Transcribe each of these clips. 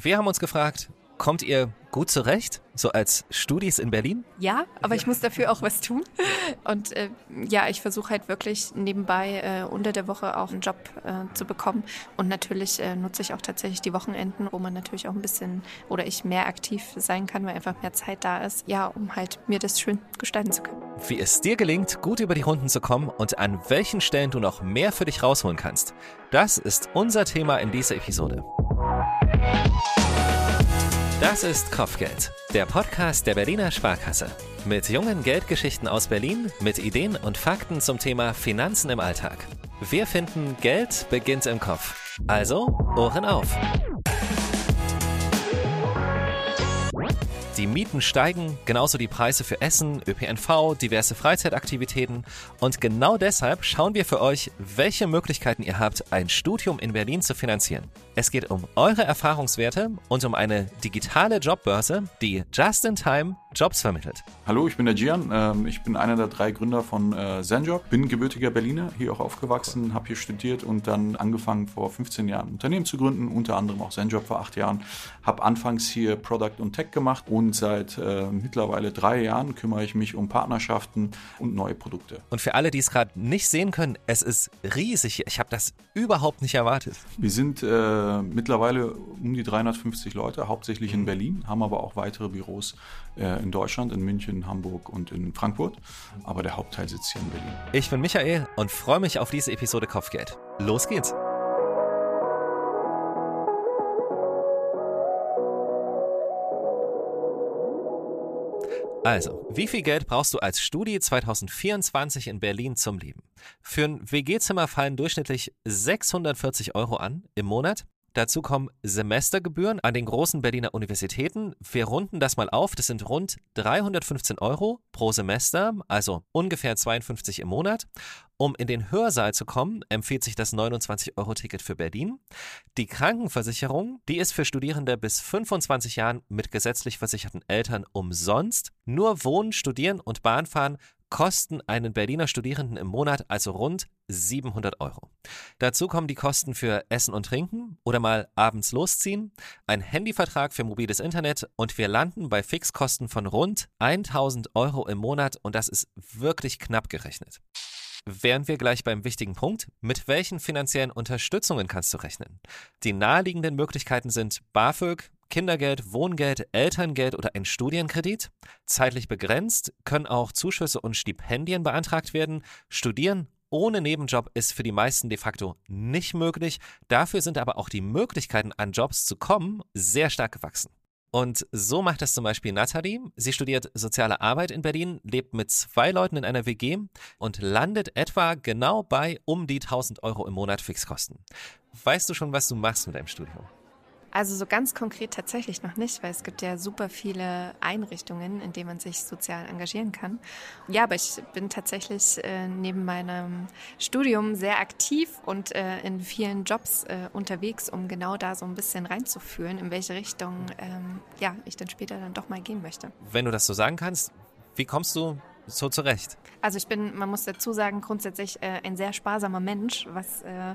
Wir haben uns gefragt, kommt ihr gut zurecht, so als Studis in Berlin? Ja, aber ich muss dafür auch was tun. Und äh, ja, ich versuche halt wirklich nebenbei äh, unter der Woche auch einen Job äh, zu bekommen. Und natürlich äh, nutze ich auch tatsächlich die Wochenenden, wo man natürlich auch ein bisschen oder ich mehr aktiv sein kann, weil einfach mehr Zeit da ist, ja, um halt mir das schön gestalten zu können. Wie es dir gelingt, gut über die Runden zu kommen und an welchen Stellen du noch mehr für dich rausholen kannst, das ist unser Thema in dieser Episode. Das ist Kopfgeld, der Podcast der Berliner Sparkasse. Mit jungen Geldgeschichten aus Berlin, mit Ideen und Fakten zum Thema Finanzen im Alltag. Wir finden, Geld beginnt im Kopf. Also, Ohren auf. Die Mieten steigen, genauso die Preise für Essen, ÖPNV, diverse Freizeitaktivitäten. Und genau deshalb schauen wir für euch, welche Möglichkeiten ihr habt, ein Studium in Berlin zu finanzieren. Es geht um eure Erfahrungswerte und um eine digitale Jobbörse, die just in time Jobs vermittelt. Hallo, ich bin der Gian. Ähm, ich bin einer der drei Gründer von äh, Zenjob. Bin gebürtiger Berliner, hier auch aufgewachsen, habe hier studiert und dann angefangen vor 15 Jahren ein Unternehmen zu gründen, unter anderem auch Zenjob vor acht Jahren. Habe anfangs hier Product und Tech gemacht und seit äh, mittlerweile drei Jahren kümmere ich mich um Partnerschaften und neue Produkte. Und für alle, die es gerade nicht sehen können, es ist riesig. Ich habe das überhaupt nicht erwartet. Wir sind äh, äh, mittlerweile um die 350 Leute, hauptsächlich in mhm. Berlin, haben aber auch weitere Büros äh, in Deutschland, in München, Hamburg und in Frankfurt. Aber der Hauptteil sitzt hier in Berlin. Ich bin Michael und freue mich auf diese Episode Kopfgeld. Los geht's! Also, wie viel Geld brauchst du als Studie 2024 in Berlin zum Leben? Für ein WG-Zimmer fallen durchschnittlich 640 Euro an im Monat. Dazu kommen Semestergebühren an den großen Berliner Universitäten. Wir runden das mal auf. Das sind rund 315 Euro pro Semester, also ungefähr 52 im Monat. Um in den Hörsaal zu kommen, empfiehlt sich das 29-Euro-Ticket für Berlin. Die Krankenversicherung, die ist für Studierende bis 25 Jahren mit gesetzlich versicherten Eltern umsonst. Nur Wohnen, Studieren und Bahnfahren kosten einen Berliner Studierenden im Monat also rund 700 Euro. Dazu kommen die Kosten für Essen und Trinken oder mal abends losziehen, ein Handyvertrag für mobiles Internet und wir landen bei Fixkosten von rund 1000 Euro im Monat und das ist wirklich knapp gerechnet. Wären wir gleich beim wichtigen Punkt, mit welchen finanziellen Unterstützungen kannst du rechnen? Die naheliegenden Möglichkeiten sind BAföG, Kindergeld, Wohngeld, Elterngeld oder ein Studienkredit. Zeitlich begrenzt können auch Zuschüsse und Stipendien beantragt werden. Studieren ohne Nebenjob ist für die meisten de facto nicht möglich. Dafür sind aber auch die Möglichkeiten, an Jobs zu kommen, sehr stark gewachsen. Und so macht das zum Beispiel Nathalie. Sie studiert soziale Arbeit in Berlin, lebt mit zwei Leuten in einer WG und landet etwa genau bei um die 1000 Euro im Monat Fixkosten. Weißt du schon, was du machst mit deinem Studium? Also so ganz konkret tatsächlich noch nicht, weil es gibt ja super viele Einrichtungen, in denen man sich sozial engagieren kann. Ja, aber ich bin tatsächlich äh, neben meinem Studium sehr aktiv und äh, in vielen Jobs äh, unterwegs, um genau da so ein bisschen reinzufühlen, in welche Richtung ähm, ja, ich dann später dann doch mal gehen möchte. Wenn du das so sagen kannst, wie kommst du so zurecht? Also ich bin, man muss dazu sagen, grundsätzlich äh, ein sehr sparsamer Mensch, was äh,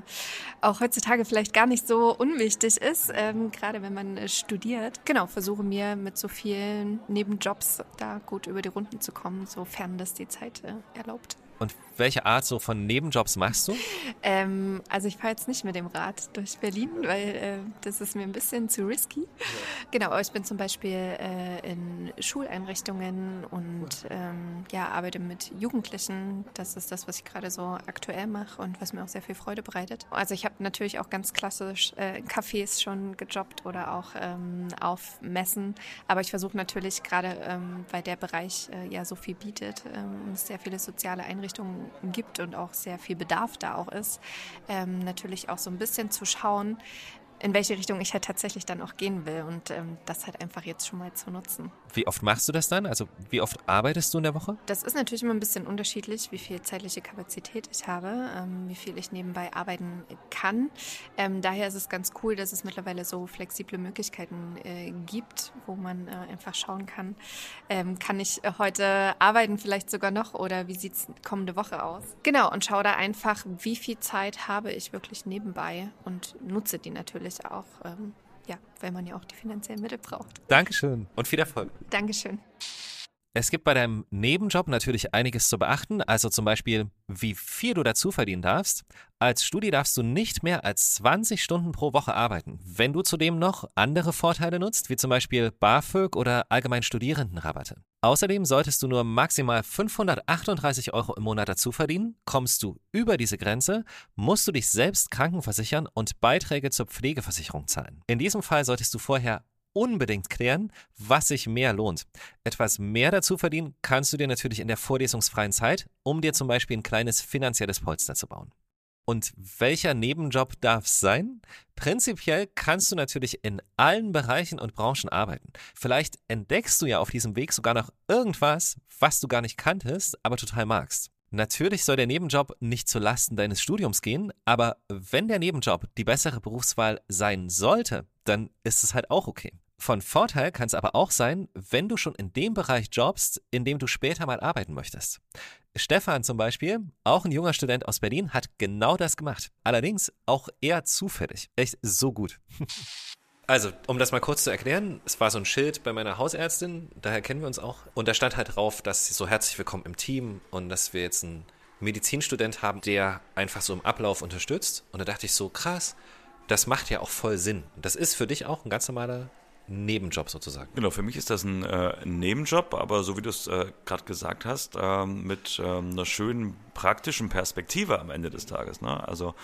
auch heutzutage vielleicht gar nicht so unwichtig ist, ähm, gerade wenn man äh, studiert. Genau, versuche mir mit so vielen Nebenjobs da gut über die Runden zu kommen, sofern das die Zeit äh, erlaubt. Und welche Art so von Nebenjobs machst du? Ähm, also ich fahre jetzt nicht mit dem Rad durch Berlin, weil äh, das ist mir ein bisschen zu risky. Ja. Genau, aber ich bin zum Beispiel äh, in Schuleinrichtungen und ähm, ja, arbeite mit Jugendlichen. Das ist das, was ich gerade so aktuell mache und was mir auch sehr viel Freude bereitet. Also ich habe natürlich auch ganz klassisch äh, in Cafés schon gejobbt oder auch ähm, auf Messen. Aber ich versuche natürlich gerade, ähm, weil der Bereich äh, ja so viel bietet ähm, und es sehr viele soziale Einrichtungen gibt und auch sehr viel Bedarf da auch ist, ähm, natürlich auch so ein bisschen zu schauen, in welche Richtung ich halt tatsächlich dann auch gehen will und ähm, das halt einfach jetzt schon mal zu nutzen. Wie oft machst du das dann? Also wie oft arbeitest du in der Woche? Das ist natürlich immer ein bisschen unterschiedlich, wie viel zeitliche Kapazität ich habe, ähm, wie viel ich nebenbei arbeiten kann. Ähm, daher ist es ganz cool, dass es mittlerweile so flexible Möglichkeiten äh, gibt, wo man äh, einfach schauen kann, ähm, kann ich heute arbeiten vielleicht sogar noch oder wie sieht es kommende Woche aus? Genau, und schaue da einfach, wie viel Zeit habe ich wirklich nebenbei und nutze die natürlich natürlich auch ähm, ja, weil man ja auch die finanziellen Mittel braucht. Dankeschön und viel Erfolg. Dankeschön. Es gibt bei deinem Nebenjob natürlich einiges zu beachten, also zum Beispiel, wie viel du dazu verdienen darfst. Als Studi darfst du nicht mehr als 20 Stunden pro Woche arbeiten. Wenn du zudem noch andere Vorteile nutzt, wie zum Beispiel BAföG oder allgemein Studierendenrabatte. Außerdem solltest du nur maximal 538 Euro im Monat dazu verdienen. Kommst du über diese Grenze, musst du dich selbst krankenversichern und Beiträge zur Pflegeversicherung zahlen. In diesem Fall solltest du vorher unbedingt klären, was sich mehr lohnt. Etwas mehr dazu verdienen kannst du dir natürlich in der vorlesungsfreien Zeit, um dir zum Beispiel ein kleines finanzielles Polster zu bauen. Und welcher Nebenjob darf es sein? Prinzipiell kannst du natürlich in allen Bereichen und Branchen arbeiten. Vielleicht entdeckst du ja auf diesem Weg sogar noch irgendwas, was du gar nicht kanntest, aber total magst. Natürlich soll der Nebenjob nicht zu Lasten deines Studiums gehen, aber wenn der Nebenjob die bessere Berufswahl sein sollte, dann ist es halt auch okay. Von Vorteil kann es aber auch sein, wenn du schon in dem Bereich jobst, in dem du später mal arbeiten möchtest. Stefan zum Beispiel, auch ein junger Student aus Berlin, hat genau das gemacht. Allerdings auch eher zufällig. Echt so gut. Also, um das mal kurz zu erklären, es war so ein Schild bei meiner Hausärztin, daher kennen wir uns auch. Und da stand halt drauf, dass sie so herzlich willkommen im Team und dass wir jetzt einen Medizinstudent haben, der einfach so im Ablauf unterstützt. Und da dachte ich so, krass, das macht ja auch voll Sinn. Das ist für dich auch ein ganz normaler Nebenjob sozusagen. Genau, für mich ist das ein äh, Nebenjob, aber so wie du es äh, gerade gesagt hast, äh, mit ähm, einer schönen praktischen Perspektive am Ende des Tages. Ne? Also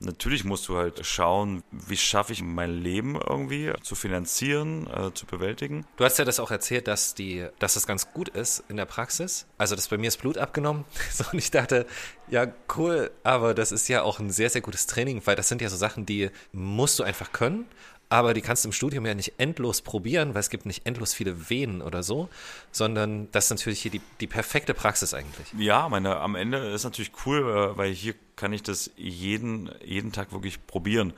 natürlich musst du halt schauen, wie schaffe ich mein Leben irgendwie zu finanzieren, äh, zu bewältigen. Du hast ja das auch erzählt, dass die, dass das ganz gut ist in der Praxis. Also das bei mir ist Blut abgenommen. und ich dachte, ja cool, aber das ist ja auch ein sehr sehr gutes Training, weil das sind ja so Sachen, die musst du einfach können aber die kannst du im Studium ja nicht endlos probieren, weil es gibt nicht endlos viele Venen oder so, sondern das ist natürlich hier die, die perfekte Praxis eigentlich. Ja, meine, am Ende ist natürlich cool, äh, weil hier kann ich das jeden, jeden Tag wirklich probieren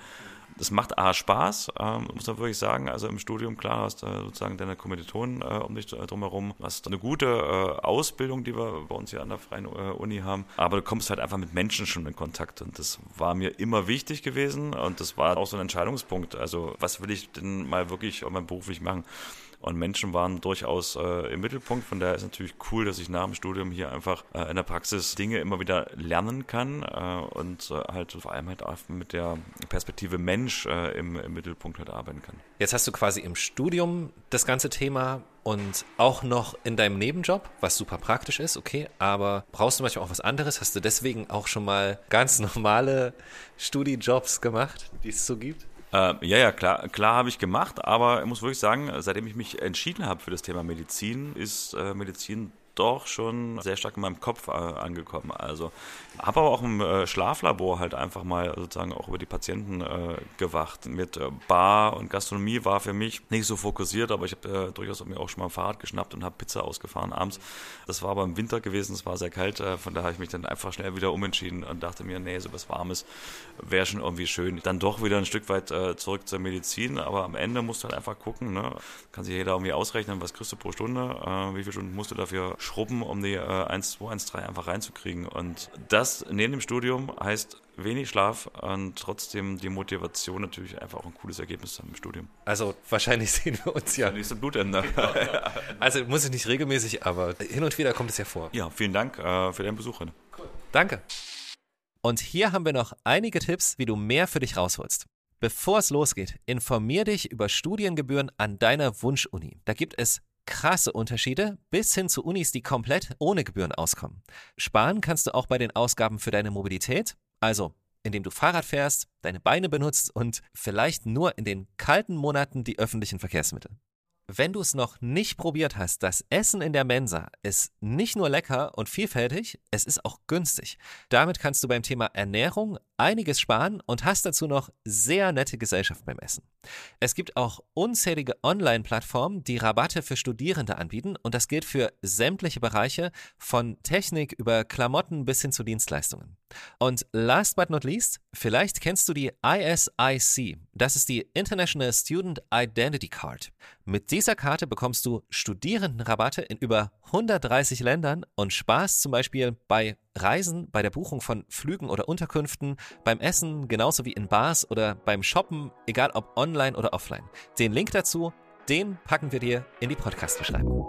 das macht A Spaß, ähm, muss man wirklich sagen. Also im Studium, klar, hast du sozusagen deine Kommilitonen äh, um dich drumherum. Hast eine gute äh, Ausbildung, die wir bei uns hier an der Freien äh, Uni haben. Aber du kommst halt einfach mit Menschen schon in Kontakt. Und das war mir immer wichtig gewesen. Und das war auch so ein Entscheidungspunkt. Also, was will ich denn mal wirklich auch mein beruflich machen? Und Menschen waren durchaus äh, im Mittelpunkt. Von daher ist natürlich cool, dass ich nach dem Studium hier einfach äh, in der Praxis Dinge immer wieder lernen kann äh, und äh, halt vor allem halt auch mit der Perspektive Mensch äh, im, im Mittelpunkt halt arbeiten kann. Jetzt hast du quasi im Studium das ganze Thema und auch noch in deinem Nebenjob, was super praktisch ist, okay, aber brauchst du manchmal auch was anderes? Hast du deswegen auch schon mal ganz normale Studijobs gemacht, die es so gibt? Äh, ja, ja, klar, klar habe ich gemacht, aber ich muss wirklich sagen, seitdem ich mich entschieden habe für das Thema Medizin, ist äh, Medizin doch schon sehr stark in meinem Kopf äh, angekommen. Also habe aber auch im äh, Schlaflabor halt einfach mal sozusagen auch über die Patienten äh, gewacht. Mit äh, Bar und Gastronomie war für mich nicht so fokussiert, aber ich habe äh, durchaus mir auch schon mal ein Fahrrad geschnappt und habe Pizza ausgefahren abends. Das war aber im Winter gewesen, es war sehr kalt, äh, von daher habe ich mich dann einfach schnell wieder umentschieden und dachte mir, nee, so was Warmes wäre schon irgendwie schön. Dann doch wieder ein Stück weit zurück zur Medizin, aber am Ende musst du halt einfach gucken, ne? kann sich jeder irgendwie ausrechnen, was kriegst du pro Stunde, wie viele Stunden musst du dafür schrubben, um die 1, 2, 1, 3 einfach reinzukriegen und das neben dem Studium heißt wenig Schlaf und trotzdem die Motivation natürlich einfach auch ein cooles Ergebnis haben im Studium. Also wahrscheinlich sehen wir uns ja. Nächste Blutende. Genau. also muss ich nicht regelmäßig, aber hin und wieder kommt es ja vor. Ja, vielen Dank äh, für deinen Besuch. Cool. Danke. Und hier haben wir noch einige Tipps, wie du mehr für dich rausholst. Bevor es losgeht, informier dich über Studiengebühren an deiner Wunschuni. Da gibt es krasse Unterschiede bis hin zu Unis, die komplett ohne Gebühren auskommen. Sparen kannst du auch bei den Ausgaben für deine Mobilität, also indem du Fahrrad fährst, deine Beine benutzt und vielleicht nur in den kalten Monaten die öffentlichen Verkehrsmittel. Wenn du es noch nicht probiert hast, das Essen in der Mensa ist nicht nur lecker und vielfältig, es ist auch günstig. Damit kannst du beim Thema Ernährung einiges sparen und hast dazu noch sehr nette Gesellschaft beim Essen. Es gibt auch unzählige Online-Plattformen, die Rabatte für Studierende anbieten und das gilt für sämtliche Bereiche von Technik über Klamotten bis hin zu Dienstleistungen. Und last but not least, vielleicht kennst du die ISIC. Das ist die International Student Identity Card. Mit dieser Karte bekommst du Studierendenrabatte in über 130 Ländern und sparst zum Beispiel bei Reisen, bei der Buchung von Flügen oder Unterkünften, beim Essen, genauso wie in Bars oder beim Shoppen, egal ob online oder offline. Den Link dazu, den packen wir dir in die Podcast-Beschreibung.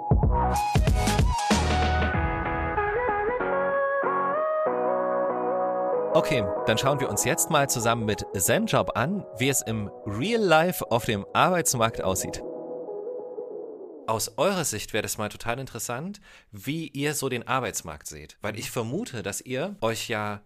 Okay, dann schauen wir uns jetzt mal zusammen mit ZenJob an, wie es im Real Life auf dem Arbeitsmarkt aussieht. Aus eurer Sicht wäre das mal total interessant, wie ihr so den Arbeitsmarkt seht, weil ich vermute, dass ihr euch ja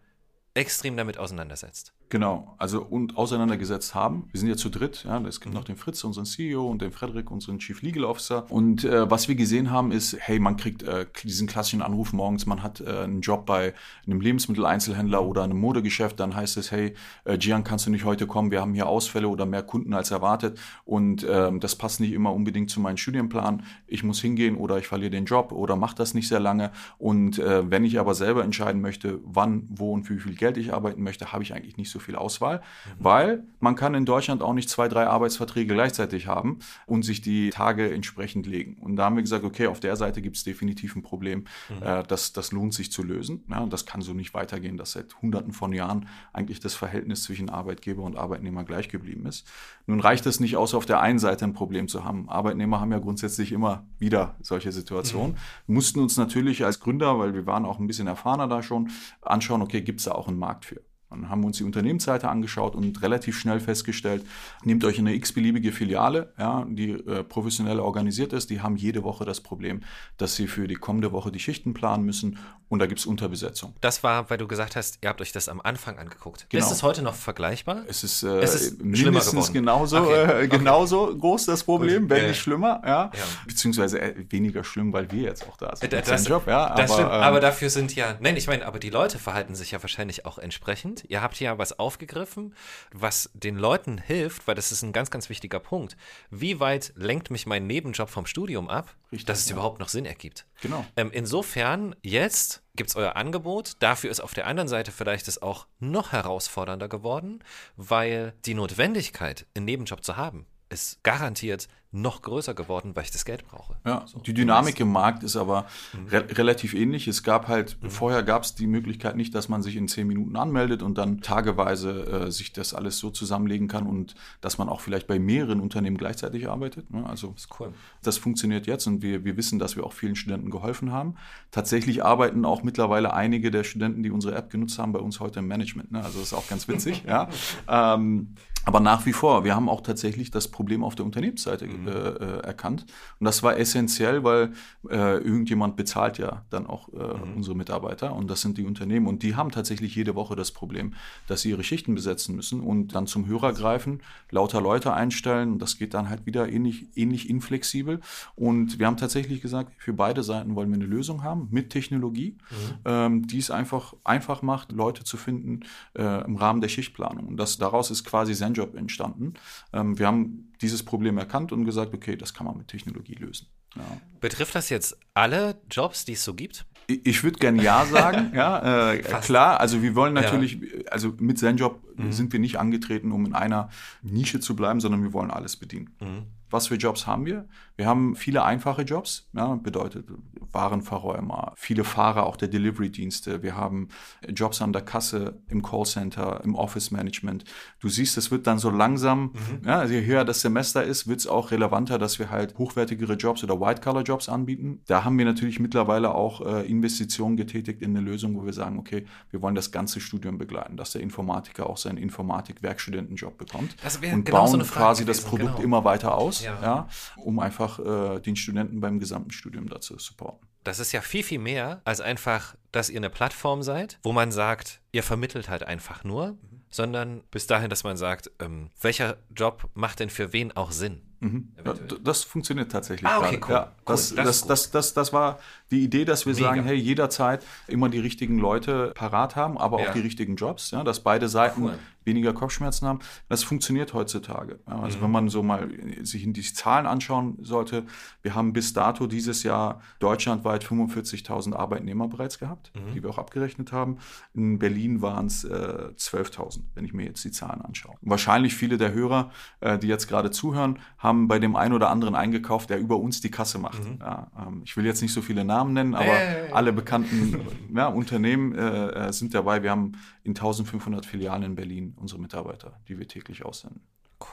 extrem damit auseinandersetzt. Genau, also und auseinandergesetzt haben. Wir sind ja zu dritt, ja, es gibt noch den Fritz, unseren CEO und den Frederik, unseren Chief Legal Officer. Und äh, was wir gesehen haben, ist, hey, man kriegt äh, diesen klassischen Anruf morgens, man hat äh, einen Job bei einem Lebensmitteleinzelhändler oder einem Modegeschäft, dann heißt es, hey, äh, Gian, kannst du nicht heute kommen, wir haben hier Ausfälle oder mehr Kunden als erwartet und ähm, das passt nicht immer unbedingt zu meinem Studienplan. Ich muss hingehen oder ich verliere den Job oder mache das nicht sehr lange. Und äh, wenn ich aber selber entscheiden möchte, wann, wo und für wie viel Geld ich arbeiten möchte, habe ich eigentlich nicht so viel Auswahl, mhm. weil man kann in Deutschland auch nicht zwei, drei Arbeitsverträge gleichzeitig haben und sich die Tage entsprechend legen. Und da haben wir gesagt, okay, auf der Seite gibt es definitiv ein Problem, mhm. äh, das, das lohnt sich zu lösen. Ja, das kann so nicht weitergehen, dass seit hunderten von Jahren eigentlich das Verhältnis zwischen Arbeitgeber und Arbeitnehmer gleich geblieben ist. Nun reicht es nicht aus, auf der einen Seite ein Problem zu haben. Arbeitnehmer haben ja grundsätzlich immer wieder solche Situationen. Mhm. Mussten uns natürlich als Gründer, weil wir waren auch ein bisschen erfahrener da schon, anschauen, okay, gibt es da auch einen Markt für? Dann haben wir uns die Unternehmensseite angeschaut und relativ schnell festgestellt, nehmt euch eine x-beliebige Filiale, ja, die äh, professionell organisiert ist, die haben jede Woche das Problem, dass sie für die kommende Woche die Schichten planen müssen und da gibt es Unterbesetzung. Das war, weil du gesagt hast, ihr habt euch das am Anfang angeguckt. Genau. Ist es heute noch vergleichbar? Es ist, äh, es ist mindestens genauso, okay. äh, genauso okay. groß das Problem, wenn nicht schlimmer, ja. ja. Beziehungsweise äh, weniger schlimm, weil wir jetzt auch da sind. Das, das, Job, ja. Aber, stimmt, ähm, aber dafür sind ja, nein, ich meine, aber die Leute verhalten sich ja wahrscheinlich auch entsprechend. Ihr habt ja was aufgegriffen, was den Leuten hilft, weil das ist ein ganz, ganz wichtiger Punkt. Wie weit lenkt mich mein Nebenjob vom Studium ab, Richtig, dass es ja. überhaupt noch Sinn ergibt? Genau. Ähm, insofern, jetzt gibt es euer Angebot. Dafür ist auf der anderen Seite vielleicht es auch noch herausfordernder geworden, weil die Notwendigkeit, einen Nebenjob zu haben, ist garantiert noch größer geworden, weil ich das Geld brauche. Ja, so, die Dynamik im Markt ist aber mhm. re relativ ähnlich. Es gab halt, mhm. vorher gab es die Möglichkeit nicht, dass man sich in zehn Minuten anmeldet und dann tageweise äh, sich das alles so zusammenlegen kann und dass man auch vielleicht bei mehreren Unternehmen gleichzeitig arbeitet. Ne? Also das, cool. das funktioniert jetzt und wir, wir wissen, dass wir auch vielen Studenten geholfen haben. Tatsächlich arbeiten auch mittlerweile einige der Studenten, die unsere App genutzt haben, bei uns heute im Management. Ne? Also das ist auch ganz witzig. ja. Ähm, aber nach wie vor, wir haben auch tatsächlich das Problem auf der Unternehmensseite mhm. äh, äh, erkannt. Und das war essentiell, weil äh, irgendjemand bezahlt ja dann auch äh, mhm. unsere Mitarbeiter und das sind die Unternehmen. Und die haben tatsächlich jede Woche das Problem, dass sie ihre Schichten besetzen müssen und dann zum Hörer greifen, lauter Leute einstellen. Und das geht dann halt wieder ähnlich, ähnlich inflexibel. Und wir haben tatsächlich gesagt, für beide Seiten wollen wir eine Lösung haben mit Technologie, mhm. ähm, die es einfach einfach macht, Leute zu finden äh, im Rahmen der Schichtplanung. Und das daraus ist quasi Zen Job entstanden. Ähm, wir haben dieses Problem erkannt und gesagt, okay, das kann man mit Technologie lösen. Ja. Betrifft das jetzt alle Jobs, die es so gibt? Ich, ich würde gerne Ja sagen. ja, äh, klar, also wir wollen natürlich, ja. also mit ZenJob mhm. sind wir nicht angetreten, um in einer Nische zu bleiben, sondern wir wollen alles bedienen. Mhm. Was für Jobs haben wir? Wir haben viele einfache Jobs, ja, bedeutet Warenverräumer, viele Fahrer auch der Delivery-Dienste. Wir haben Jobs an der Kasse, im Callcenter, im Office-Management. Du siehst, es wird dann so langsam, mhm. ja, also je höher das Semester ist, wird es auch relevanter, dass wir halt hochwertigere Jobs oder White-Color-Jobs anbieten. Da haben wir natürlich mittlerweile auch äh, Investitionen getätigt in eine Lösung, wo wir sagen, okay, wir wollen das ganze Studium begleiten, dass der Informatiker auch seinen Informatik-Werkstudentenjob bekommt und genau bauen so quasi das Produkt genau. immer weiter aus ja. ja um einfach äh, den Studenten beim gesamten Studium dazu zu supporten. Das ist ja viel, viel mehr als einfach, dass ihr eine Plattform seid, wo man sagt, ihr vermittelt halt einfach nur, mhm. sondern bis dahin, dass man sagt, ähm, welcher Job macht denn für wen auch Sinn? Mhm. Ja, das funktioniert tatsächlich. Ah, okay, cool. Ja, das, cool. Das, das, das, das, das, war die Idee, dass wir Mega. sagen, hey, jederzeit immer die richtigen Leute parat haben, aber ja. auch die richtigen Jobs, ja, dass beide Seiten cool. weniger Kopfschmerzen haben. Das funktioniert heutzutage. Also mhm. wenn man so mal sich in die Zahlen anschauen sollte, wir haben bis dato dieses Jahr deutschlandweit 45.000 Arbeitnehmer bereits gehabt, mhm. die wir auch abgerechnet haben. In Berlin waren es äh, 12.000, wenn ich mir jetzt die Zahlen anschaue. Wahrscheinlich viele der Hörer, äh, die jetzt gerade zuhören, haben bei dem einen oder anderen eingekauft, der über uns die Kasse macht. Mhm. Ja, ähm, ich will jetzt nicht so viele Namen nennen, aber hey. alle bekannten ja, Unternehmen äh, äh sind dabei. Wir haben in 1500 Filialen in Berlin unsere Mitarbeiter, die wir täglich aussenden.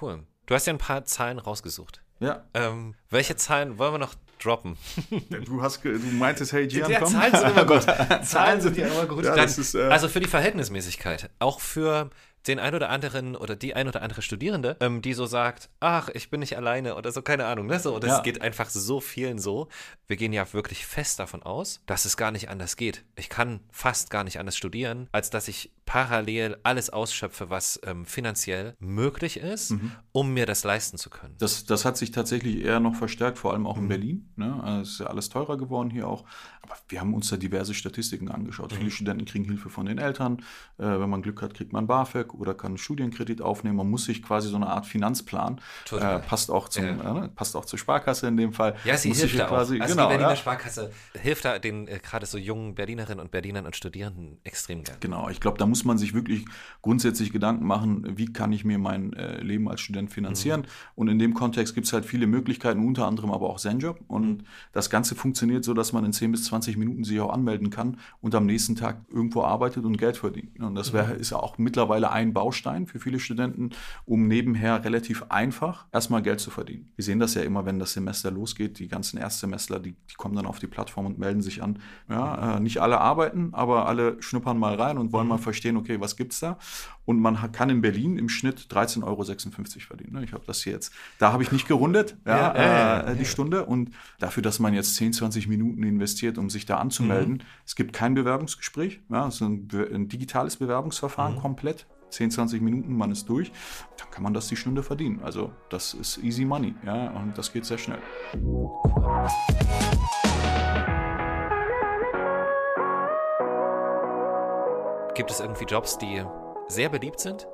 Cool. Du hast ja ein paar Zahlen rausgesucht. Ja. Ähm, welche Zahlen wollen wir noch droppen? Du, hast, du meintest, hey, Gian, ja, komm. Zahlen sind immer gut. Zahlen sind ja immer gut. Ja, Dann, ist, äh also für die Verhältnismäßigkeit, auch für den ein oder anderen oder die ein oder andere Studierende, ähm, die so sagt, ach, ich bin nicht alleine oder so, keine Ahnung, ne? So, und es ja. geht einfach so vielen so. Wir gehen ja wirklich fest davon aus, dass es gar nicht anders geht. Ich kann fast gar nicht anders studieren, als dass ich parallel alles ausschöpfe, was ähm, finanziell möglich ist, mhm. um mir das leisten zu können. Das, das hat sich tatsächlich eher noch verstärkt, vor allem auch mhm. in Berlin. Ne? Also es ist ja alles teurer geworden hier auch. Aber wir haben uns da diverse Statistiken angeschaut. Mhm. Viele Studenten kriegen Hilfe von den Eltern. Äh, wenn man Glück hat, kriegt man BAföG oder kann einen Studienkredit aufnehmen. Man muss sich quasi so eine Art Finanzplan, äh, passt, auch zum, ja. äh, passt auch zur Sparkasse in dem Fall. Ja, sie muss hilft da quasi, auch. Also genau, die Berliner ja. Sparkasse hilft da den äh, gerade so jungen Berlinerinnen und Berlinern und Studierenden extrem gerne. Genau, ich glaube, da muss man sich wirklich grundsätzlich Gedanken machen, wie kann ich mir mein äh, Leben als Student finanzieren. Mhm. Und in dem Kontext gibt es halt viele Möglichkeiten, unter anderem aber auch Zenjob. Und mhm. das Ganze funktioniert so, dass man in 10 bis 20 Minuten sich auch anmelden kann und am nächsten Tag irgendwo arbeitet und Geld verdient. Und das wär, mhm. ist ja auch mittlerweile ein Baustein für viele Studenten, um nebenher relativ einfach erstmal Geld zu verdienen. Wir sehen das ja immer, wenn das Semester losgeht. Die ganzen Erstsemestler, die, die kommen dann auf die Plattform und melden sich an. Ja, äh, nicht alle arbeiten, aber alle schnuppern mal rein und wollen mhm. mal verstehen, okay, was gibt es da? Und man kann in Berlin im Schnitt 13,56 Euro verdienen. Ne? Ich habe das hier jetzt, da habe ich nicht gerundet, ja, ja, äh, die Stunde. Und dafür, dass man jetzt 10, 20 Minuten investiert, um sich da anzumelden, mhm. es gibt kein Bewerbungsgespräch. Ja, es ist ein, ein digitales Bewerbungsverfahren mhm. komplett. 10, 20 Minuten, man ist durch, dann kann man das die Stunde verdienen. Also das ist easy money, ja, und das geht sehr schnell. Gibt es irgendwie Jobs, die sehr beliebt sind?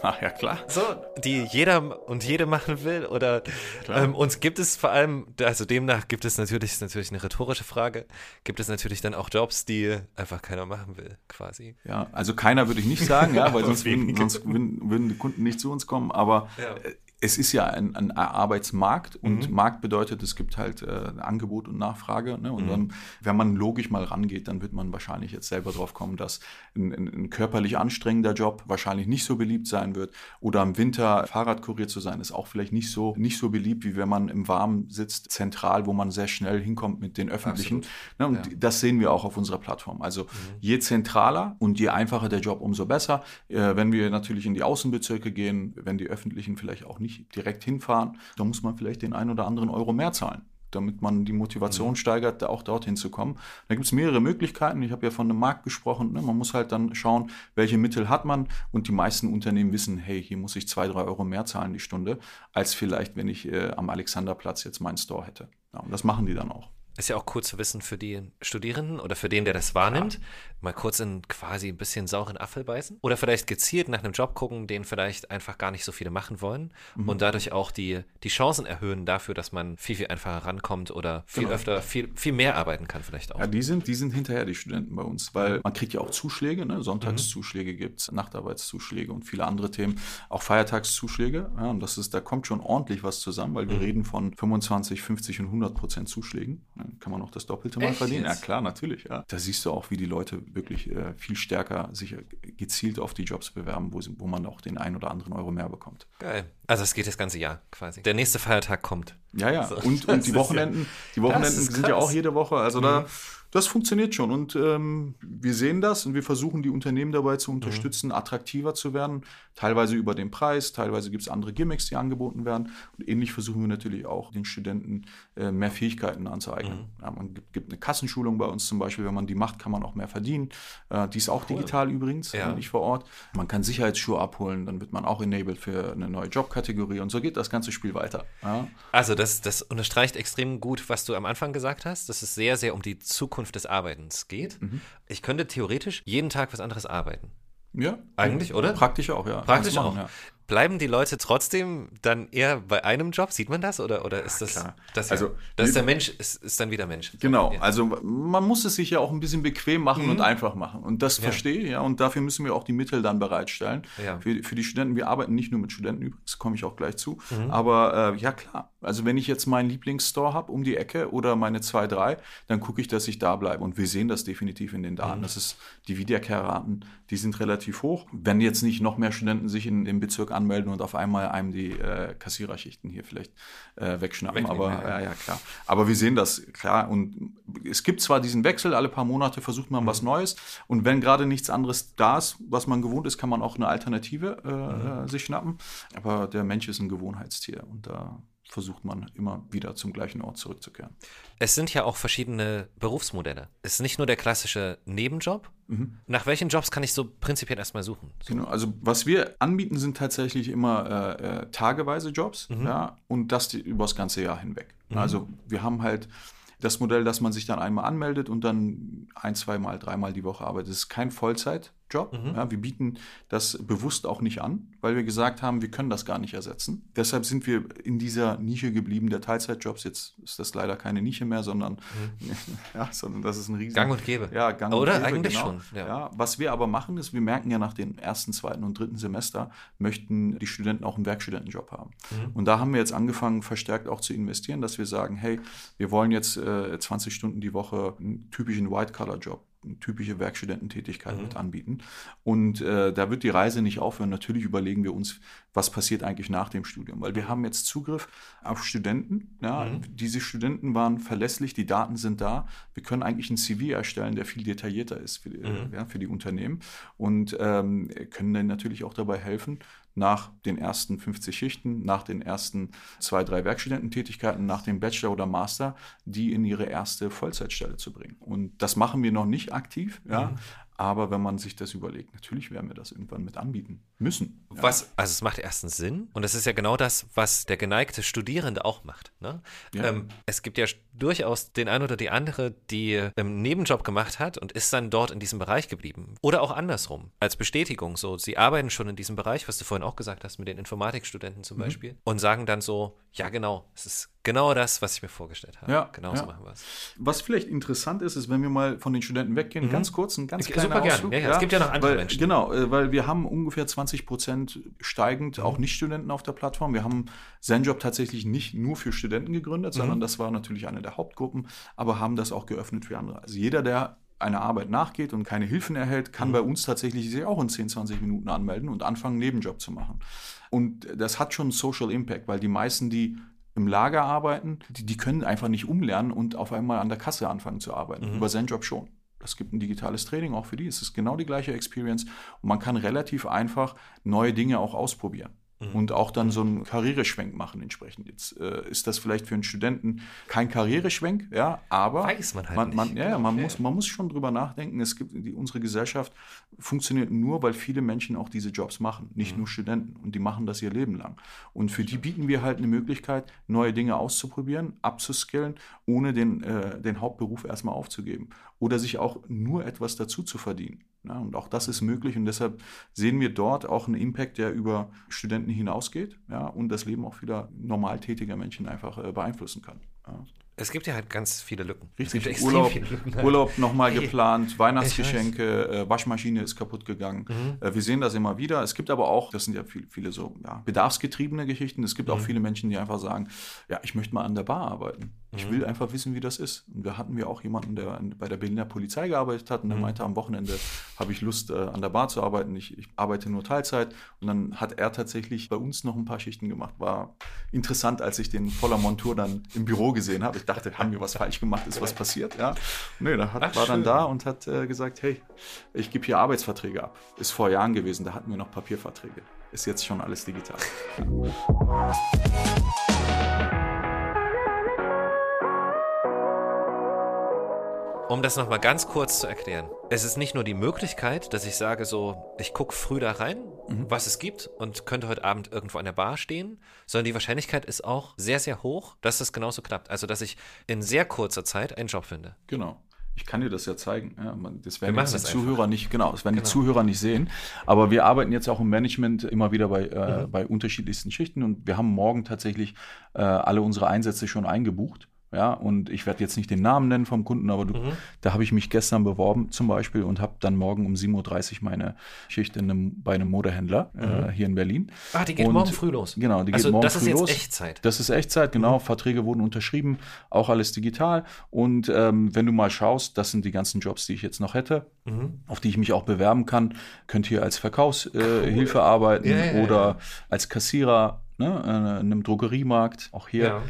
Ach ja, klar. So, die jeder und jede machen will. Oder ähm, uns gibt es vor allem, also demnach gibt es natürlich, ist natürlich eine rhetorische Frage, gibt es natürlich dann auch Jobs, die einfach keiner machen will, quasi. Ja, also keiner würde ich nicht sagen, ja, weil sonst, würden, sonst würden, würden, die Kunden nicht zu uns kommen. Aber ja. Es ist ja ein, ein Arbeitsmarkt und mhm. Markt bedeutet, es gibt halt äh, Angebot und Nachfrage. Ne? Und mhm. dann, wenn man logisch mal rangeht, dann wird man wahrscheinlich jetzt selber drauf kommen, dass ein, ein, ein, körperlich anstrengender Job wahrscheinlich nicht so beliebt sein wird. Oder im Winter Fahrradkurier zu sein, ist auch vielleicht nicht so, nicht so beliebt, wie wenn man im Warmen sitzt, zentral, wo man sehr schnell hinkommt mit den Öffentlichen. Ne? Und ja. das sehen wir auch auf unserer Plattform. Also mhm. je zentraler und je einfacher der Job, umso besser. Äh, wenn wir natürlich in die Außenbezirke gehen, wenn die Öffentlichen vielleicht auch nicht nicht direkt hinfahren, da muss man vielleicht den einen oder anderen Euro mehr zahlen damit man die Motivation mhm. steigert, auch dorthin zu kommen. Da gibt es mehrere Möglichkeiten. Ich habe ja von einem Markt gesprochen. Ne? Man muss halt dann schauen, welche Mittel hat man. Und die meisten Unternehmen wissen, hey, hier muss ich zwei, drei Euro mehr zahlen die Stunde, als vielleicht, wenn ich äh, am Alexanderplatz jetzt meinen Store hätte. Ja, und das machen die dann auch. Ist ja auch cool zu wissen für die Studierenden oder für den, der das wahrnimmt, ja. mal kurz in quasi ein bisschen sauren Apfel beißen. Oder vielleicht gezielt nach einem Job gucken, den vielleicht einfach gar nicht so viele machen wollen mhm. und dadurch auch die, die Chancen erhöhen dafür, dass man viel, viel einfacher rankommt oder viel genau. öfter, viel, viel mehr arbeiten kann vielleicht auch. Ja, die sind, die sind hinterher die Studenten bei uns, weil man kriegt ja auch Zuschläge, ne? Sonntagszuschläge mhm. gibt es, Nachtarbeitszuschläge und viele andere Themen, auch Feiertagszuschläge. Ja, und das ist, da kommt schon ordentlich was zusammen, weil wir mhm. reden von 25, 50 und 100 Prozent Zuschlägen kann man auch das Doppelte mal Echt verdienen. Ja, klar, natürlich. Ja. Da siehst du auch, wie die Leute wirklich äh, viel stärker sich gezielt auf die Jobs bewerben, wo, wo man auch den einen oder anderen Euro mehr bekommt. Geil. Also es geht das ganze Jahr quasi. Der nächste Feiertag kommt. Ja, ja. So. Und, und die Wochenenden, die Wochenenden sind ja auch jede Woche. Also mhm. da das funktioniert schon und ähm, wir sehen das und wir versuchen die Unternehmen dabei zu unterstützen, mhm. attraktiver zu werden, teilweise über den Preis, teilweise gibt es andere Gimmicks, die angeboten werden und ähnlich versuchen wir natürlich auch den Studenten äh, mehr Fähigkeiten anzueignen. Mhm. Ja, man gibt, gibt, eine Kassenschulung bei uns zum Beispiel, wenn man die macht, kann man auch mehr verdienen. Äh, die ist auch cool. digital übrigens, ja. nicht vor Ort. Man kann Sicherheitsschuhe abholen, dann wird man auch enabled für eine neue Jobkategorie und so geht das ganze Spiel weiter. Ja. Also das, das unterstreicht extrem gut, was du am Anfang gesagt hast, dass es sehr, sehr um die Zukunft Zukunft des Arbeitens geht. Mhm. Ich könnte theoretisch jeden Tag was anderes arbeiten. Ja. Eigentlich, oder? Praktisch auch, ja. Praktisch Kannst auch. machen, ja. Bleiben die Leute trotzdem dann eher bei einem Job? Sieht man das? Oder, oder ist das, klar. das ja, Also, das ist der Mensch, ist, ist dann wieder Mensch. Genau, Ja. also man muss es sich ja auch ein bisschen bequem machen Mhm. und einfach machen. Und das verstehe ich, ja. Und dafür müssen wir auch die Mittel dann bereitstellen. Ja. Für, für die Studenten, wir arbeiten nicht nur mit Studenten übrigens, komme ich auch gleich zu. Mhm. Aber äh, ja klar, also wenn ich jetzt meinen Lieblingsstore habe um die Ecke oder meine zwei, drei, dann gucke ich, dass ich da bleibe. Und wir sehen das definitiv in den Daten. Mhm. Das ist die Wiederkehrraten, die sind relativ hoch. Wenn jetzt nicht noch mehr Studenten sich in, im Bezirk anmelden und auf einmal einem die äh, Kassiererschichten hier vielleicht äh, wegschnappen. Aber ja, ja, klar. Aber wir sehen das, klar. Und es gibt zwar diesen Wechsel, alle paar Monate versucht man was Neues. Und wenn gerade nichts anderes da ist, was man gewohnt ist, kann man auch eine Alternative äh, äh, sich schnappen. Aber der Mensch ist ein Gewohnheitstier und da versucht man immer wieder zum gleichen Ort zurückzukehren. Es sind ja auch verschiedene Berufsmodelle. Es ist nicht nur der klassische Nebenjob. Nach welchen Jobs kann ich so prinzipiell erstmal suchen? So, Genau, also was wir anbieten, sind tatsächlich immer äh, äh, tageweise Jobs ja, und das die, über das ganze Jahr hinweg. Also wir haben halt das Modell, dass man sich dann einmal anmeldet und dann ein, zweimal, dreimal die Woche arbeitet. Das ist kein Vollzeitjob. Ja, wir bieten das bewusst auch nicht an, weil wir gesagt haben, wir können das gar nicht ersetzen. Deshalb sind wir in dieser Nische geblieben der Teilzeitjobs. Jetzt ist das leider keine Nische mehr, sondern, ja, sondern das ist ein riesen... Gang und Gäbe. Ja, Gang Oder? und Gäbe, Eigentlich genau. schon, ja. Ja. was wir aber machen, ist, wir merken ja nach dem ersten, zweiten und dritten Semester, möchten die Studenten auch einen Werkstudentenjob haben. Mhm. Und da haben wir jetzt angefangen, verstärkt auch zu investieren, dass wir sagen, hey, wir wollen jetzt äh, 20 Stunden die Woche einen typischen White-Collar-Job eine typische Werkstudententätigkeit Mhm. mit anbieten. Und äh, da wird die Reise nicht aufhören. Natürlich überlegen wir uns, was passiert eigentlich nach dem Studium, weil wir haben jetzt Zugriff auf Studenten. Ja, Mhm. Diese Studenten waren verlässlich, die Daten sind da. Wir können eigentlich ein CV erstellen, der viel detaillierter ist für die, Mhm. ja, für die Unternehmen und ähm, können dann natürlich auch dabei helfen, nach den ersten 50 Schichten, nach den ersten zwei, drei Werkstudententätigkeiten, nach dem Bachelor oder Master, die in ihre erste Vollzeitstelle zu bringen. Und das machen wir noch nicht aktiv, ja. Aber wenn man sich das überlegt, natürlich werden wir das irgendwann mit anbieten müssen. Ja. Was, also es macht erstens Sinn und es ist ja genau das, was der geneigte Studierende auch macht. Ne? Ja. Ähm, es gibt ja durchaus den einen oder die andere, die einen Nebenjob gemacht hat und ist dann dort in diesem Bereich geblieben. Oder auch andersrum, als Bestätigung. So, sie arbeiten schon in diesem Bereich, was du vorhin auch gesagt hast, mit den Informatikstudenten Mhm. zum Beispiel, und sagen dann so, ja genau, es ist genau das, was ich mir vorgestellt habe. Ja, genau so ja. machen wir es. Was vielleicht interessant ist, ist, wenn wir mal von den Studenten weggehen, ganz kurz, ein ganz kleiner Mhm. super. Ausflug. Ja, ja, es gibt ja noch andere weil, Menschen. Genau, äh, weil wir haben ungefähr 20 Prozent steigend Mhm. auch Nicht-Studenten auf der Plattform. Wir haben ZenJob tatsächlich nicht nur für Studenten gegründet, Mhm. sondern das war natürlich eine der Hauptgruppen, aber haben das auch geöffnet für andere. Also jeder, der einer Arbeit nachgeht und keine Hilfen erhält, kann bei uns tatsächlich sich auch in 10, 20 Minuten anmelden und anfangen, einen Nebenjob zu machen. Und das hat schon einen Social Impact, weil die meisten, die im Lager arbeiten, die, die können einfach nicht umlernen und auf einmal an der Kasse anfangen zu arbeiten. Über ZenJob schon. Es gibt ein digitales Training auch für die. Es ist genau die gleiche Experience und man kann relativ einfach neue Dinge auch ausprobieren. Und auch dann so einen Karriereschwenk machen entsprechend. Jetzt äh, ist das vielleicht für einen Studenten kein Karriereschwenk, ja, aber Weiß man halt man, man, ja, ja, man, muss, man muss schon drüber nachdenken. Es gibt die, unsere Gesellschaft funktioniert nur, weil viele Menschen auch diese Jobs machen, nicht nur Studenten. Und die machen das ihr Leben lang. Und für die bieten wir halt eine Möglichkeit, neue Dinge auszuprobieren, abzuskillen, ohne den, äh, den Hauptberuf erstmal aufzugeben. Oder sich auch nur etwas dazu zu verdienen. Ja, und auch das ist möglich. Und deshalb sehen wir dort auch einen Impact, der über Studenten hinausgeht ja, und das Leben auch vieler normal tätiger Menschen einfach äh, beeinflussen kann. Ja. Es gibt ja halt ganz viele Lücken. Richtig, Urlaub, Lücken halt. Urlaub nochmal Hey, geplant, Weihnachtsgeschenke, äh, Waschmaschine ist kaputt gegangen. Mhm. Äh, wir sehen das immer wieder. Es gibt aber auch, das sind ja viel, viele so ja, bedarfsgetriebene Geschichten. Es gibt Mhm. auch viele Menschen, die einfach sagen, ja, ich möchte mal an der Bar arbeiten. Ich Mhm. will einfach wissen, wie das ist. Und da hatten wir auch jemanden, der bei der Berliner Polizei gearbeitet hat und der Mhm. meinte, am Wochenende habe ich Lust, äh, an der Bar zu arbeiten. Ich, ich arbeite nur Teilzeit. Und dann hat er tatsächlich bei uns noch ein paar Schichten gemacht. War interessant, als ich den voller Montur dann im Büro gesehen habe. Ich dachte, haben wir was falsch gemacht? Ist was passiert? Ja. Nee, da hat, Ach, war dann da und hat äh, gesagt, hey, ich gebe hier Arbeitsverträge ab. Ist vor Jahren gewesen, da hatten wir noch Papierverträge. Ist jetzt schon alles digital. Um das nochmal ganz kurz zu erklären. Es ist nicht nur die Möglichkeit, dass ich sage so, ich gucke früh da rein, was es gibt und könnte heute Abend irgendwo an der Bar stehen, sondern die Wahrscheinlichkeit ist auch sehr, sehr hoch, dass das genauso klappt. Also, dass ich in sehr kurzer Zeit einen Job finde. Genau. Ich kann dir das ja zeigen. Ja, man, das werden die das Zuhörer nicht, genau, das werden Genau. die Zuhörer nicht sehen. Aber wir arbeiten jetzt auch im Management immer wieder bei, äh, Mhm. bei unterschiedlichsten Schichten und wir haben morgen tatsächlich äh, alle unsere Einsätze schon eingebucht. Ja, und ich werde jetzt nicht den Namen nennen vom Kunden, aber du, Mhm. da habe ich mich gestern beworben zum Beispiel und habe dann morgen um 7.30 Uhr meine Schicht in einem, bei einem Modehändler äh, hier in Berlin. Ah, die geht Und- morgen früh los. Genau, die geht also morgen das ist früh jetzt los. Echtzeit. Das ist Echtzeit, genau. Verträge wurden unterschrieben, auch alles digital. Und ähm, wenn du mal schaust, das sind die ganzen Jobs, die ich jetzt noch hätte, Mhm. auf die ich mich auch bewerben kann. Könnt hier als Verkaufshilfe äh, arbeiten Ja, ja, ja. oder als Kassierer ne, äh, in einem Drogeriemarkt, auch hier. Ja.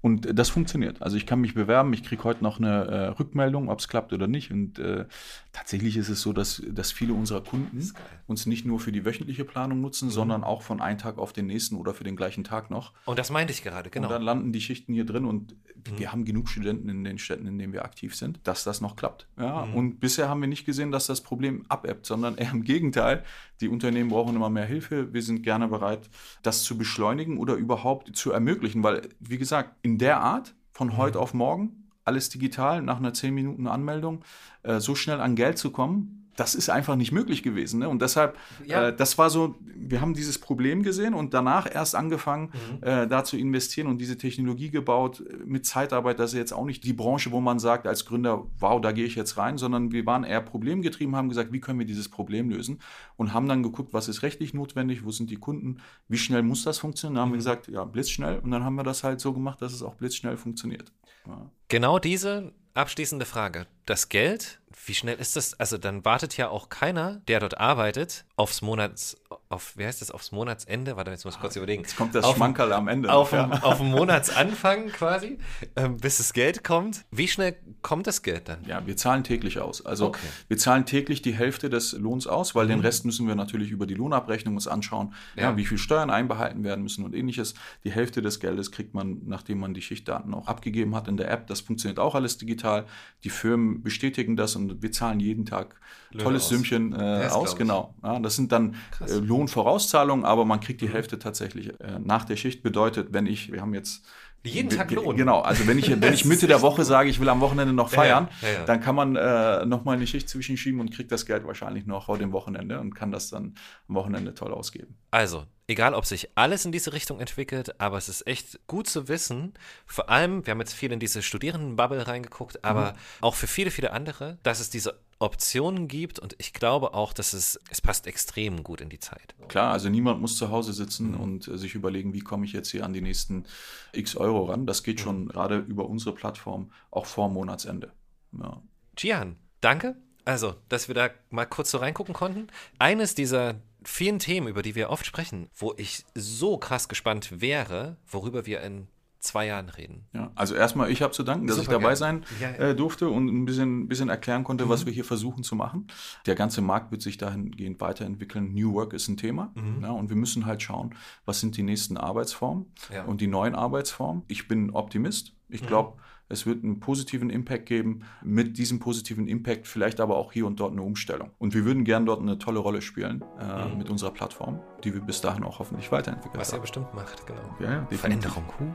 Und das funktioniert. Also ich kann mich bewerben, ich kriege heute noch eine äh, Rückmeldung, ob es klappt oder nicht. Und äh, tatsächlich ist es so, dass, dass viele unserer Kunden uns nicht nur für die wöchentliche Planung Mhm. nutzen, sondern auch von einem Tag auf den nächsten oder für den gleichen Tag noch. Und das meinte ich gerade, genau. Und dann landen die Schichten hier drin und Mhm. wir haben genug Studenten in den Städten, in denen wir aktiv sind, dass das noch klappt. Ja, Mhm. und bisher haben wir nicht gesehen, dass das Problem abebbt, sondern eher im Gegenteil. Die Unternehmen brauchen immer mehr Hilfe. Wir sind gerne bereit, das zu beschleunigen oder überhaupt zu ermöglichen, weil, wie gesagt, in der Art von heute auf morgen, alles digital, nach einer 10 Minuten Anmeldung, äh, so schnell an Geld zu kommen, das ist einfach nicht möglich gewesen. Ne? Und deshalb, Ja. äh, das war so, wir haben dieses Problem gesehen und danach erst angefangen, Mhm. äh, da zu investieren und diese Technologie gebaut äh, mit Zeitarbeit. Das ist jetzt auch nicht die Branche, wo man sagt als Gründer, wow, da gehe ich jetzt rein, sondern wir waren eher problemgetrieben, haben gesagt, wie können wir dieses Problem lösen und haben dann geguckt, was ist rechtlich notwendig, wo sind die Kunden, wie schnell muss das funktionieren. Dann haben wir gesagt, ja, blitzschnell und dann haben wir das halt so gemacht, dass es auch blitzschnell funktioniert. Ja. Genau diese abschließende Frage. Das Geld, wie schnell ist das? Also dann wartet ja auch keiner, der dort arbeitet, aufs Monats, auf, wie heißt das, aufs Monatsende? Warte, jetzt muss ich kurz überlegen. Jetzt kommt das Auf- Schmankerl am Ende. Auf, ja. auf dem Monatsanfang quasi, ähm, bis das Geld kommt. Wie schnell kommt das Geld dann? Ja, wir zahlen täglich aus. Also Okay. wir zahlen täglich die Hälfte des Lohns aus, weil den Rest müssen wir natürlich über die Lohnabrechnung uns anschauen, ja. Ja. wie viel Steuern einbehalten werden müssen und ähnliches. Die Hälfte des Geldes kriegt man, nachdem man die Schichtdaten auch abgegeben hat in der App. Das funktioniert auch alles digital. Die Firmen bestätigen das und wir zahlen jeden Tag Löhne tolles aus. Sümmchen äh, aus. Genau. Ja, das sind dann Krass. äh, Lohnvorauszahlungen, aber man kriegt die Hälfte tatsächlich äh, nach der Schicht. Bedeutet, wenn ich, wir haben jetzt Jeden Tag Lohn. Genau, also wenn ich, wenn ich Mitte der Woche sage, ich will am Wochenende noch feiern, ja, ja, ja. dann kann man äh, nochmal eine Schicht zwischenschieben und kriegt das Geld wahrscheinlich noch vor dem Wochenende und kann das dann am Wochenende toll ausgeben. Also, egal ob sich alles in diese Richtung entwickelt, aber es ist echt gut zu wissen, vor allem, wir haben jetzt viel in diese Studierendenbubble reingeguckt, aber auch für viele, viele andere, dass es diese Optionen gibt und ich glaube auch, dass es, es passt extrem gut in die Zeit. Klar, also niemand muss zu Hause sitzen Mhm. und äh, sich überlegen, wie komme ich jetzt hier an die nächsten x Euro ran. Das geht schon Mhm. gerade über unsere Plattform auch vor Monatsende. Ja. Gian, danke. Also, dass wir da mal kurz so reingucken konnten. Eines dieser vielen Themen, über die wir oft sprechen, wo ich so krass gespannt wäre, worüber wir in zwei Jahren reden. Ja, also erstmal, ich habe zu danken, dass Super ich dabei gerne. sein. Äh, durfte und ein bisschen, bisschen erklären konnte, was wir hier versuchen zu machen. Der ganze Markt wird sich dahingehend weiterentwickeln. New Work ist ein Thema ja, und wir müssen halt schauen, was sind die nächsten Arbeitsformen Ja. und die neuen Arbeitsformen. Ich bin Optimist. Ich glaube, es wird einen positiven Impact geben. Mit diesem positiven Impact vielleicht aber auch hier und dort eine Umstellung. Und wir würden gern dort eine tolle Rolle spielen äh, mit unserer Plattform, die wir bis dahin auch hoffentlich weiterentwickelt Was ihr haben. bestimmt macht, genau. Ja, ja. Veränderung. Huh.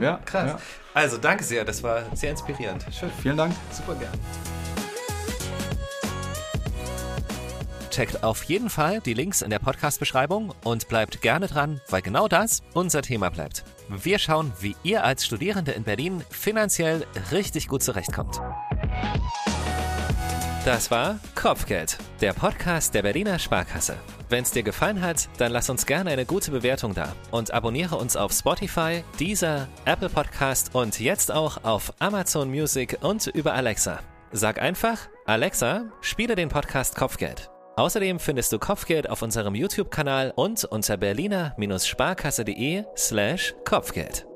Ja, Krass. ja. Also, danke sehr. Das war sehr inspirierend. Schön. Vielen Dank. Super gern. Checkt auf jeden Fall die Links in der Podcast-Beschreibung und bleibt gerne dran, weil genau das unser Thema bleibt. Wir schauen, wie ihr als Studierende in Berlin finanziell richtig gut zurechtkommt. Das war Kopfgeld, der Podcast der Berliner Sparkasse. Wenn es dir gefallen hat, dann lass uns gerne eine gute Bewertung da und abonniere uns auf Spotify, Deezer, Apple Podcast und jetzt auch auf Amazon Music und über Alexa. Sag einfach, Alexa, spiele den Podcast Kopfgeld. Außerdem findest du Kopfgeld auf unserem YouTube-Kanal und unter berliner-sparkasse.de slash Kopfgeld.